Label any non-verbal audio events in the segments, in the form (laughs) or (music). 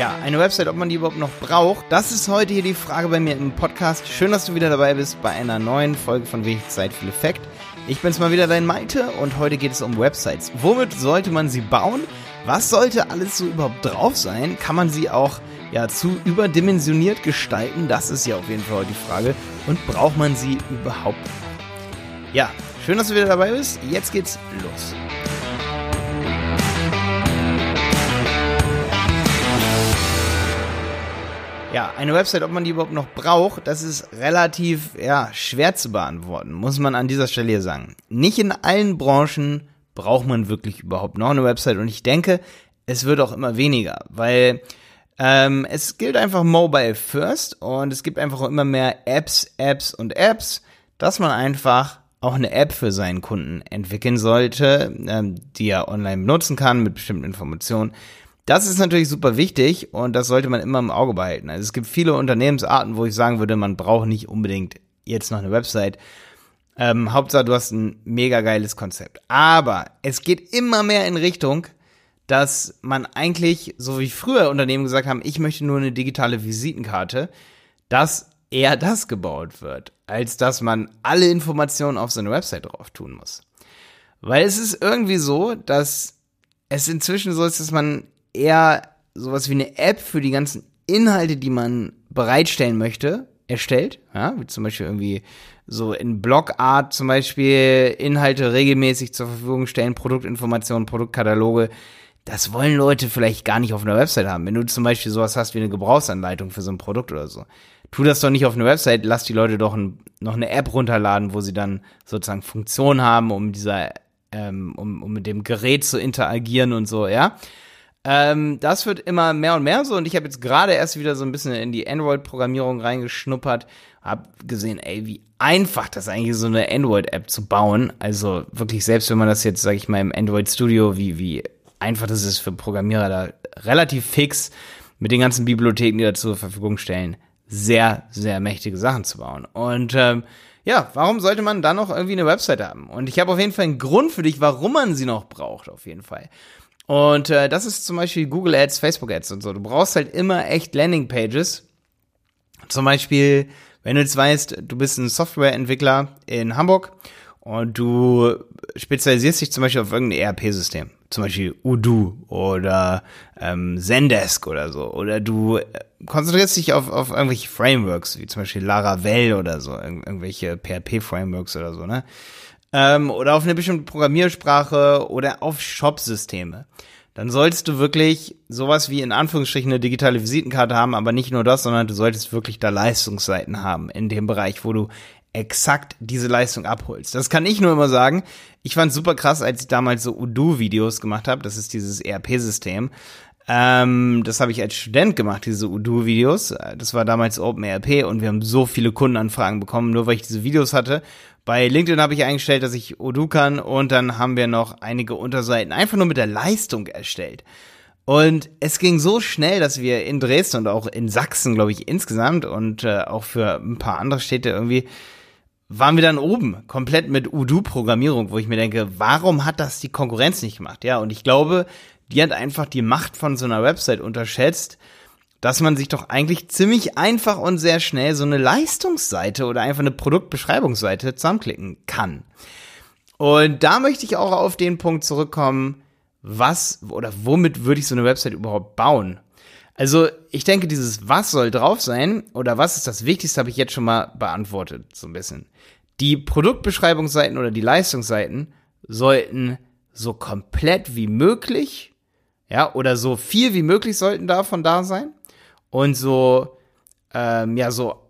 Ja, eine Website, ob man die überhaupt noch braucht, das ist heute hier die Frage bei mir im Podcast. Schön, dass du wieder dabei bist bei einer neuen Folge von Wenig Zeit viel Effekt. Ich bin's mal wieder, dein Malte, und heute geht es um Websites. Womit sollte man sie bauen? Was sollte alles so überhaupt drauf sein? Kann man sie auch ja zu überdimensioniert gestalten? Das ist ja auf jeden Fall die Frage. Und braucht man sie überhaupt? Ja, schön, dass du wieder dabei bist. Jetzt geht's los. Ja, eine Website, ob man die überhaupt noch braucht, das ist relativ ja, schwer zu beantworten, muss man an dieser Stelle hier sagen. Nicht in allen Branchen braucht man wirklich überhaupt noch eine Website und ich denke, es wird auch immer weniger, weil ähm, es gilt einfach Mobile First und es gibt einfach auch immer mehr Apps, Apps und Apps, dass man einfach auch eine App für seinen Kunden entwickeln sollte, ähm, die er online benutzen kann mit bestimmten Informationen. Das ist natürlich super wichtig und das sollte man immer im Auge behalten. Also es gibt viele Unternehmensarten, wo ich sagen würde, man braucht nicht unbedingt jetzt noch eine Website. Ähm, Hauptsache, du hast ein mega geiles Konzept. Aber es geht immer mehr in Richtung, dass man eigentlich, so wie früher Unternehmen gesagt haben, ich möchte nur eine digitale Visitenkarte, dass eher das gebaut wird, als dass man alle Informationen auf seine Website drauf tun muss. Weil es ist irgendwie so, dass es inzwischen so ist, dass man eher sowas wie eine App für die ganzen Inhalte, die man bereitstellen möchte, erstellt. Ja, wie zum Beispiel irgendwie so in Blogart zum Beispiel Inhalte regelmäßig zur Verfügung stellen, Produktinformationen, Produktkataloge. Das wollen Leute vielleicht gar nicht auf einer Website haben. Wenn du zum Beispiel sowas hast wie eine Gebrauchsanleitung für so ein Produkt oder so. Tu das doch nicht auf einer Website, lass die Leute doch ein, noch eine App runterladen, wo sie dann sozusagen Funktionen haben, um dieser, ähm, um, um mit dem Gerät zu interagieren und so, ja. Ähm, das wird immer mehr und mehr so und ich habe jetzt gerade erst wieder so ein bisschen in die Android-Programmierung reingeschnuppert, hab gesehen, ey, wie einfach das eigentlich so eine Android-App zu bauen. Also wirklich, selbst wenn man das jetzt, sage ich mal, im Android Studio, wie, wie einfach das ist für Programmierer da relativ fix mit den ganzen Bibliotheken, die da zur Verfügung stellen, sehr, sehr mächtige Sachen zu bauen. Und ähm, ja, warum sollte man dann noch irgendwie eine Website haben? Und ich habe auf jeden Fall einen Grund für dich, warum man sie noch braucht, auf jeden Fall. Und äh, das ist zum Beispiel Google Ads, Facebook Ads und so. Du brauchst halt immer echt Landing-Pages. Zum Beispiel, wenn du jetzt weißt, du bist ein Softwareentwickler in Hamburg und du spezialisierst dich zum Beispiel auf irgendein ERP-System, zum Beispiel Udo oder ähm, Zendesk oder so, oder du äh, konzentrierst dich auf, auf irgendwelche Frameworks, wie zum Beispiel Laravel oder so, irgendwelche PHP-Frameworks oder so, ne? Ähm, oder auf eine bestimmte Programmiersprache oder auf Shop-Systeme, dann solltest du wirklich sowas wie in Anführungsstrichen eine digitale Visitenkarte haben, aber nicht nur das, sondern du solltest wirklich da Leistungsseiten haben in dem Bereich, wo du exakt diese Leistung abholst. Das kann ich nur immer sagen. Ich fand super krass, als ich damals so Udo-Videos gemacht habe. Das ist dieses ERP-System. Ähm, das habe ich als Student gemacht, diese Udo-Videos. Das war damals OpenERP und wir haben so viele Kundenanfragen bekommen, nur weil ich diese Videos hatte. Bei LinkedIn habe ich eingestellt, dass ich Odoo kann und dann haben wir noch einige Unterseiten einfach nur mit der Leistung erstellt. Und es ging so schnell, dass wir in Dresden und auch in Sachsen, glaube ich, insgesamt und äh, auch für ein paar andere Städte irgendwie waren wir dann oben, komplett mit Udo-Programmierung, wo ich mir denke, warum hat das die Konkurrenz nicht gemacht? Ja, und ich glaube, die hat einfach die Macht von so einer Website unterschätzt dass man sich doch eigentlich ziemlich einfach und sehr schnell so eine Leistungsseite oder einfach eine Produktbeschreibungsseite zusammenklicken kann. Und da möchte ich auch auf den Punkt zurückkommen, was oder womit würde ich so eine Website überhaupt bauen? Also ich denke, dieses was soll drauf sein oder was ist das Wichtigste, habe ich jetzt schon mal beantwortet, so ein bisschen. Die Produktbeschreibungsseiten oder die Leistungsseiten sollten so komplett wie möglich, ja, oder so viel wie möglich sollten davon da sein und so, ähm, ja, so,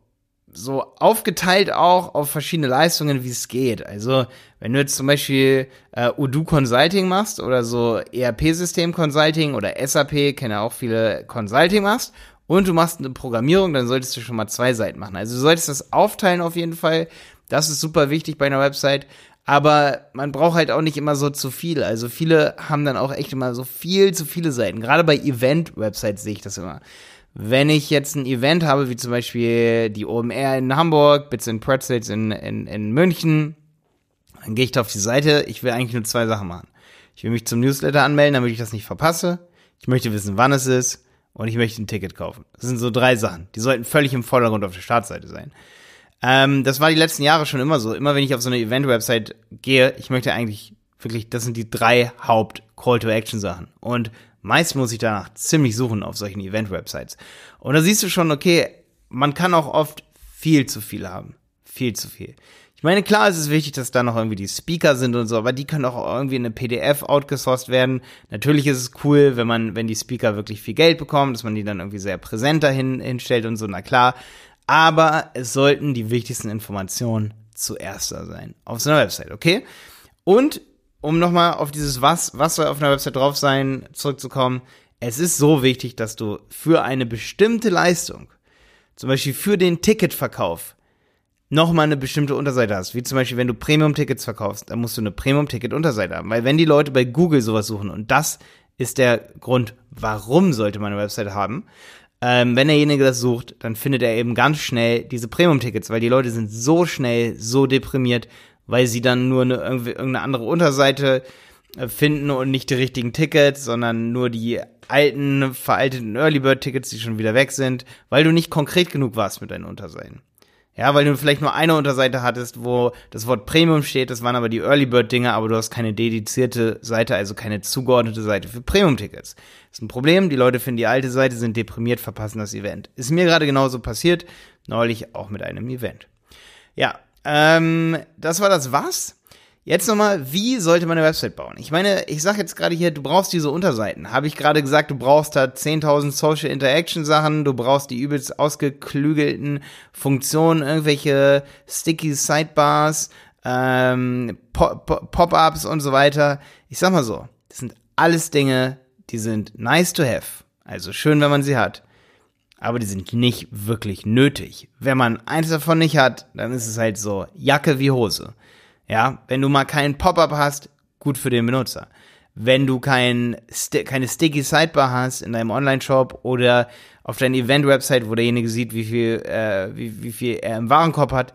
so aufgeteilt auch auf verschiedene Leistungen, wie es geht. Also, wenn du jetzt zum Beispiel äh, Udo Consulting machst oder so ERP-System Consulting oder SAP, kenne auch viele Consulting machst und du machst eine Programmierung, dann solltest du schon mal zwei Seiten machen. Also du solltest das aufteilen auf jeden Fall. Das ist super wichtig bei einer Website. Aber man braucht halt auch nicht immer so zu viel. Also viele haben dann auch echt immer so viel zu viele Seiten. Gerade bei Event-Websites sehe ich das immer. Wenn ich jetzt ein Event habe, wie zum Beispiel die OMR in Hamburg, Bits and Pretzels in, in, in München, dann gehe ich da auf die Seite. Ich will eigentlich nur zwei Sachen machen. Ich will mich zum Newsletter anmelden, damit ich das nicht verpasse. Ich möchte wissen, wann es ist und ich möchte ein Ticket kaufen. Das sind so drei Sachen. Die sollten völlig im Vordergrund auf der Startseite sein. Ähm, das war die letzten Jahre schon immer so. Immer wenn ich auf so eine Event-Website gehe, ich möchte eigentlich wirklich, das sind die drei Haupt-Call-to-Action-Sachen. Und meist muss ich danach ziemlich suchen auf solchen Event-Websites. Und da siehst du schon, okay, man kann auch oft viel zu viel haben. Viel zu viel. Ich meine, klar, es ist wichtig, dass da noch irgendwie die Speaker sind und so, aber die können auch irgendwie in eine PDF outgesourced werden. Natürlich ist es cool, wenn man, wenn die Speaker wirklich viel Geld bekommen, dass man die dann irgendwie sehr präsent dahin hinstellt und so, na klar. Aber es sollten die wichtigsten Informationen zuerst da sein. Auf so einer Website, okay? Und um nochmal auf dieses was, was soll auf einer Website drauf sein, zurückzukommen. Es ist so wichtig, dass du für eine bestimmte Leistung, zum Beispiel für den Ticketverkauf, nochmal eine bestimmte Unterseite hast. Wie zum Beispiel, wenn du Premium-Tickets verkaufst, dann musst du eine Premium-Ticket-Unterseite haben. Weil wenn die Leute bei Google sowas suchen, und das ist der Grund, warum sollte man eine Website haben, ähm, wenn derjenige das sucht, dann findet er eben ganz schnell diese Premium-Tickets, weil die Leute sind so schnell, so deprimiert, weil sie dann nur eine, irgendeine andere Unterseite äh, finden und nicht die richtigen Tickets, sondern nur die alten, veralteten Early Bird Tickets, die schon wieder weg sind, weil du nicht konkret genug warst mit deinen Unterseiten. Ja, weil du vielleicht nur eine Unterseite hattest, wo das Wort Premium steht, das waren aber die Early Bird Dinge, aber du hast keine dedizierte Seite, also keine zugeordnete Seite für Premium Tickets. Ist ein Problem, die Leute finden die alte Seite, sind deprimiert, verpassen das Event. Ist mir gerade genauso passiert, neulich auch mit einem Event. Ja, ähm, das war das was? Jetzt nochmal, wie sollte man eine Website bauen? Ich meine, ich sag jetzt gerade hier, du brauchst diese Unterseiten. Habe ich gerade gesagt, du brauchst da 10.000 Social Interaction Sachen, du brauchst die übelst ausgeklügelten Funktionen, irgendwelche sticky Sidebars, ähm, Pop-ups und so weiter. Ich sag mal so, das sind alles Dinge, die sind nice to have. Also schön, wenn man sie hat. Aber die sind nicht wirklich nötig. Wenn man eins davon nicht hat, dann ist es halt so Jacke wie Hose. Ja, wenn du mal keinen Pop-up hast, gut für den Benutzer. Wenn du kein, keine sticky Sidebar hast in deinem Online-Shop oder auf deiner Event-Website, wo derjenige sieht, wie viel, äh, wie, wie viel er im Warenkorb hat,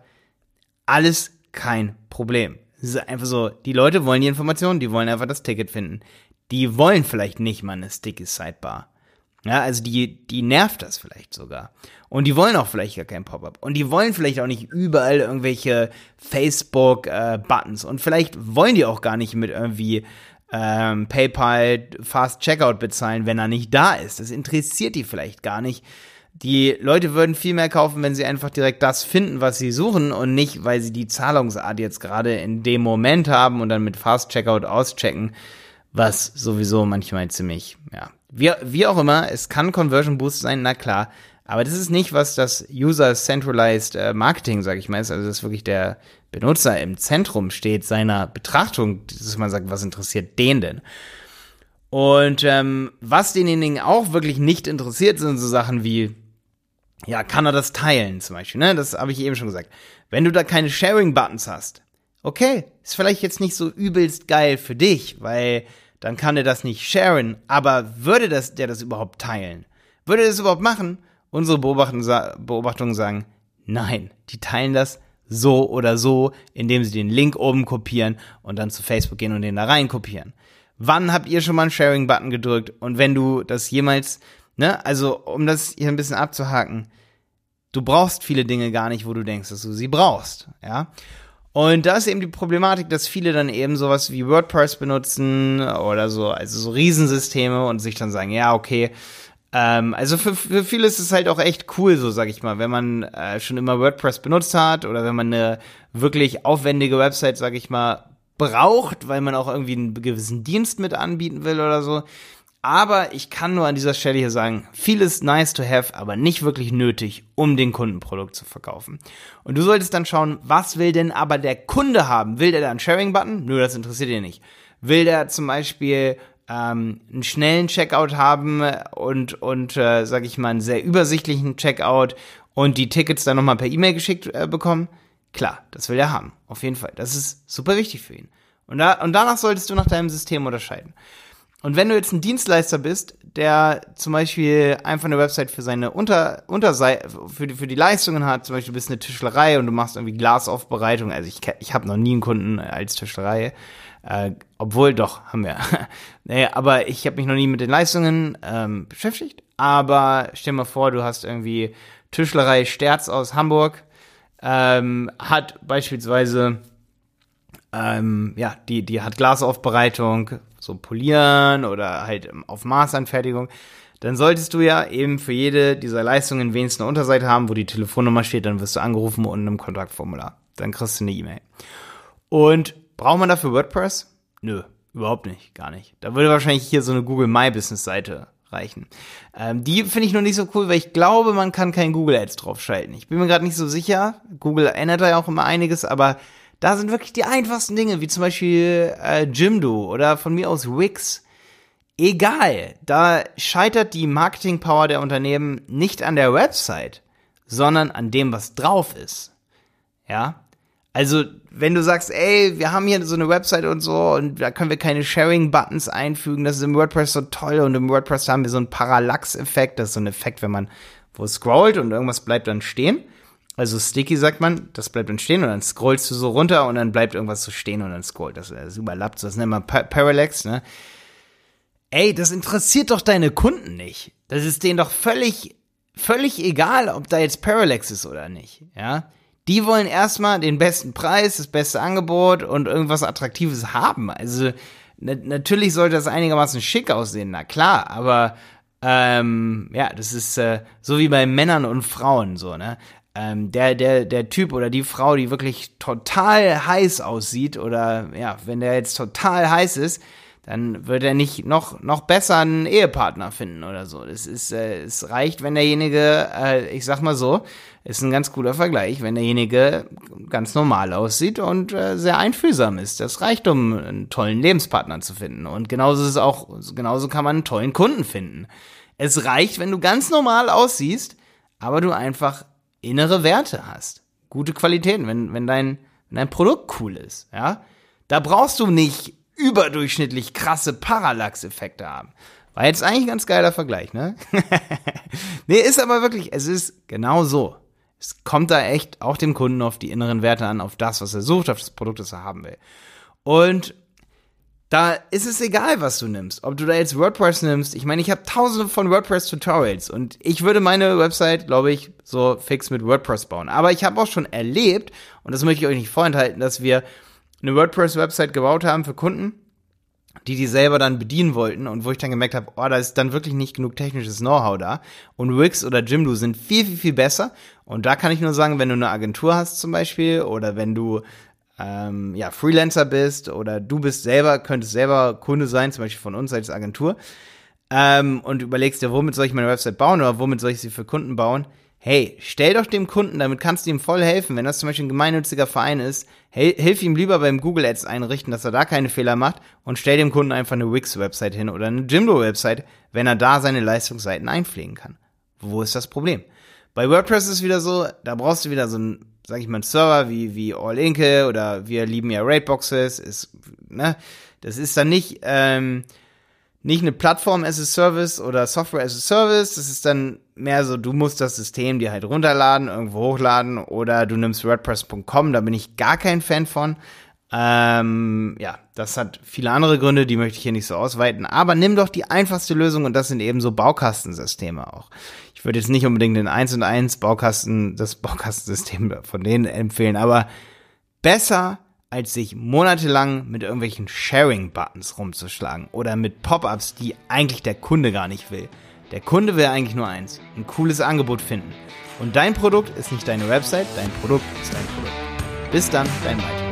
alles kein Problem. Es ist einfach so, die Leute wollen die Informationen, die wollen einfach das Ticket finden. Die wollen vielleicht nicht mal eine sticky Sidebar. Ja, also die, die nervt das vielleicht sogar. Und die wollen auch vielleicht gar kein Pop-up. Und die wollen vielleicht auch nicht überall irgendwelche Facebook-Buttons. Äh, und vielleicht wollen die auch gar nicht mit irgendwie ähm, PayPal Fast Checkout bezahlen, wenn er nicht da ist. Das interessiert die vielleicht gar nicht. Die Leute würden viel mehr kaufen, wenn sie einfach direkt das finden, was sie suchen und nicht, weil sie die Zahlungsart jetzt gerade in dem Moment haben und dann mit Fast Checkout auschecken, was sowieso manchmal ziemlich, ja, wie, wie auch immer, es kann Conversion Boost sein, na klar. Aber das ist nicht, was das User-Centralized äh, Marketing, sage ich mal, ist. Also, dass wirklich der Benutzer im Zentrum steht seiner Betrachtung, dass man sagt, was interessiert den denn? Und ähm, was denjenigen auch wirklich nicht interessiert, sind so Sachen wie, ja, kann er das teilen zum Beispiel, ne? Das habe ich eben schon gesagt. Wenn du da keine Sharing-Buttons hast, okay, ist vielleicht jetzt nicht so übelst geil für dich, weil dann kann er das nicht sharen. Aber würde das, der das überhaupt teilen? Würde er das überhaupt machen? Unsere Beobachtungen sagen, nein, die teilen das so oder so, indem sie den Link oben kopieren und dann zu Facebook gehen und den da rein kopieren. Wann habt ihr schon mal einen Sharing-Button gedrückt? Und wenn du das jemals, ne, also um das hier ein bisschen abzuhaken, du brauchst viele Dinge gar nicht, wo du denkst, dass du sie brauchst, ja. Und da ist eben die Problematik, dass viele dann eben sowas wie WordPress benutzen oder so, also so Riesensysteme und sich dann sagen, ja, okay, ähm, also für, für viele ist es halt auch echt cool, so sag ich mal, wenn man äh, schon immer WordPress benutzt hat oder wenn man eine wirklich aufwendige Website, sag ich mal, braucht, weil man auch irgendwie einen gewissen Dienst mit anbieten will oder so, aber ich kann nur an dieser Stelle hier sagen, vieles nice to have, aber nicht wirklich nötig, um den Kundenprodukt zu verkaufen. Und du solltest dann schauen, was will denn aber der Kunde haben? Will der da einen Sharing-Button? Nö, das interessiert ihn nicht. Will der zum Beispiel ähm, einen schnellen Checkout haben und, und äh, sag ich mal, einen sehr übersichtlichen Checkout und die Tickets dann nochmal per E-Mail geschickt äh, bekommen? Klar, das will er haben. Auf jeden Fall. Das ist super wichtig für ihn. Und, da, und danach solltest du nach deinem System unterscheiden. Und wenn du jetzt ein Dienstleister bist, der zum Beispiel einfach eine Website für seine Unter Unterseite, für die, für die Leistungen hat, zum Beispiel du bist eine Tischlerei und du machst irgendwie Glasaufbereitung, also ich, ich habe noch nie einen Kunden als Tischlerei, äh, obwohl doch, haben wir. (laughs) naja, aber ich habe mich noch nie mit den Leistungen ähm, beschäftigt. aber stell mal vor, du hast irgendwie Tischlerei Sterz aus Hamburg, ähm, hat beispielsweise, ähm, ja, die, die hat Glasaufbereitung, so polieren oder halt auf Maßanfertigung. Dann solltest du ja eben für jede dieser Leistungen wenigstens eine Unterseite haben, wo die Telefonnummer steht, dann wirst du angerufen und einem Kontaktformular. Dann kriegst du eine E-Mail. Und braucht man dafür WordPress? Nö, überhaupt nicht, gar nicht. Da würde wahrscheinlich hier so eine Google My Business Seite reichen. Ähm, die finde ich nur nicht so cool, weil ich glaube, man kann kein Google Ads draufschalten. Ich bin mir gerade nicht so sicher. Google ändert da ja auch immer einiges, aber da sind wirklich die einfachsten Dinge, wie zum Beispiel äh, Jimdo oder von mir aus Wix. Egal, da scheitert die Marketing Power der Unternehmen nicht an der Website, sondern an dem, was drauf ist. Ja, also, wenn du sagst, ey, wir haben hier so eine Website und so und da können wir keine Sharing-Buttons einfügen, das ist im WordPress so toll und im WordPress haben wir so einen Parallax-Effekt, das ist so ein Effekt, wenn man wo scrollt und irgendwas bleibt dann stehen. Also sticky sagt man, das bleibt dann stehen und dann scrollst du so runter und dann bleibt irgendwas so stehen und dann scrollt das, das überlappt, das nennt man Parallax, ne? Ey, das interessiert doch deine Kunden nicht. Das ist denen doch völlig, völlig egal, ob da jetzt Parallax ist oder nicht, ja? Die wollen erstmal den besten Preis, das beste Angebot und irgendwas Attraktives haben. Also na natürlich sollte das einigermaßen schick aussehen, na klar, aber ähm, ja, das ist äh, so wie bei Männern und Frauen so, ne? Ähm, der, der, der Typ oder die Frau, die wirklich total heiß aussieht, oder ja, wenn der jetzt total heiß ist, dann wird er nicht noch, noch besser einen Ehepartner finden oder so. Das ist, äh, es reicht, wenn derjenige, äh, ich sag mal so, ist ein ganz cooler Vergleich, wenn derjenige ganz normal aussieht und äh, sehr einfühlsam ist. Das reicht, um einen tollen Lebenspartner zu finden. Und genauso ist es auch, genauso kann man einen tollen Kunden finden. Es reicht, wenn du ganz normal aussiehst, aber du einfach innere Werte hast. Gute Qualitäten, wenn, wenn dein, wenn dein Produkt cool ist, ja. Da brauchst du nicht überdurchschnittlich krasse Parallax-Effekte haben. War jetzt eigentlich ein ganz geiler Vergleich, ne? (laughs) nee, ist aber wirklich, es ist genau so. Es kommt da echt auch dem Kunden auf die inneren Werte an, auf das, was er sucht, auf das Produkt, das er haben will. Und da ist es egal, was du nimmst. Ob du da jetzt WordPress nimmst. Ich meine, ich habe tausende von WordPress-Tutorials und ich würde meine Website, glaube ich, so fix mit WordPress bauen. Aber ich habe auch schon erlebt, und das möchte ich euch nicht vorenthalten, dass wir eine WordPress-Website gebaut haben für Kunden, die die selber dann bedienen wollten und wo ich dann gemerkt habe, oh, da ist dann wirklich nicht genug technisches Know-how da. Und Wix oder Jimdo sind viel, viel, viel besser. Und da kann ich nur sagen, wenn du eine Agentur hast zum Beispiel oder wenn du ähm, ja, Freelancer bist oder du bist selber, könntest selber Kunde sein, zum Beispiel von uns als Agentur, ähm, und überlegst dir, womit soll ich meine Website bauen oder womit soll ich sie für Kunden bauen, hey, stell doch dem Kunden, damit kannst du ihm voll helfen, wenn das zum Beispiel ein gemeinnütziger Verein ist, hey, hilf ihm lieber beim Google Ads einrichten, dass er da keine Fehler macht und stell dem Kunden einfach eine Wix-Website hin oder eine Jimdo-Website, wenn er da seine Leistungsseiten einpflegen kann. Wo ist das Problem? Bei WordPress ist es wieder so, da brauchst du wieder so einen, sag ich mal, einen Server wie, wie All-Inke oder wir lieben ja Rateboxes, ist, ne, das ist dann nicht, ähm, nicht eine Plattform as a Service oder Software as a Service. Das ist dann mehr so, du musst das System dir halt runterladen, irgendwo hochladen oder du nimmst WordPress.com, da bin ich gar kein Fan von. Ähm, ja, das hat viele andere Gründe, die möchte ich hier nicht so ausweiten. Aber nimm doch die einfachste Lösung und das sind eben so Baukastensysteme auch. Ich würde jetzt nicht unbedingt den 1 und 1 Baukasten, das Baukastensystem von denen empfehlen, aber besser als sich monatelang mit irgendwelchen Sharing-Buttons rumzuschlagen oder mit Pop-ups, die eigentlich der Kunde gar nicht will. Der Kunde will eigentlich nur eins, ein cooles Angebot finden. Und dein Produkt ist nicht deine Website, dein Produkt ist dein Produkt. Bis dann, dein Mike.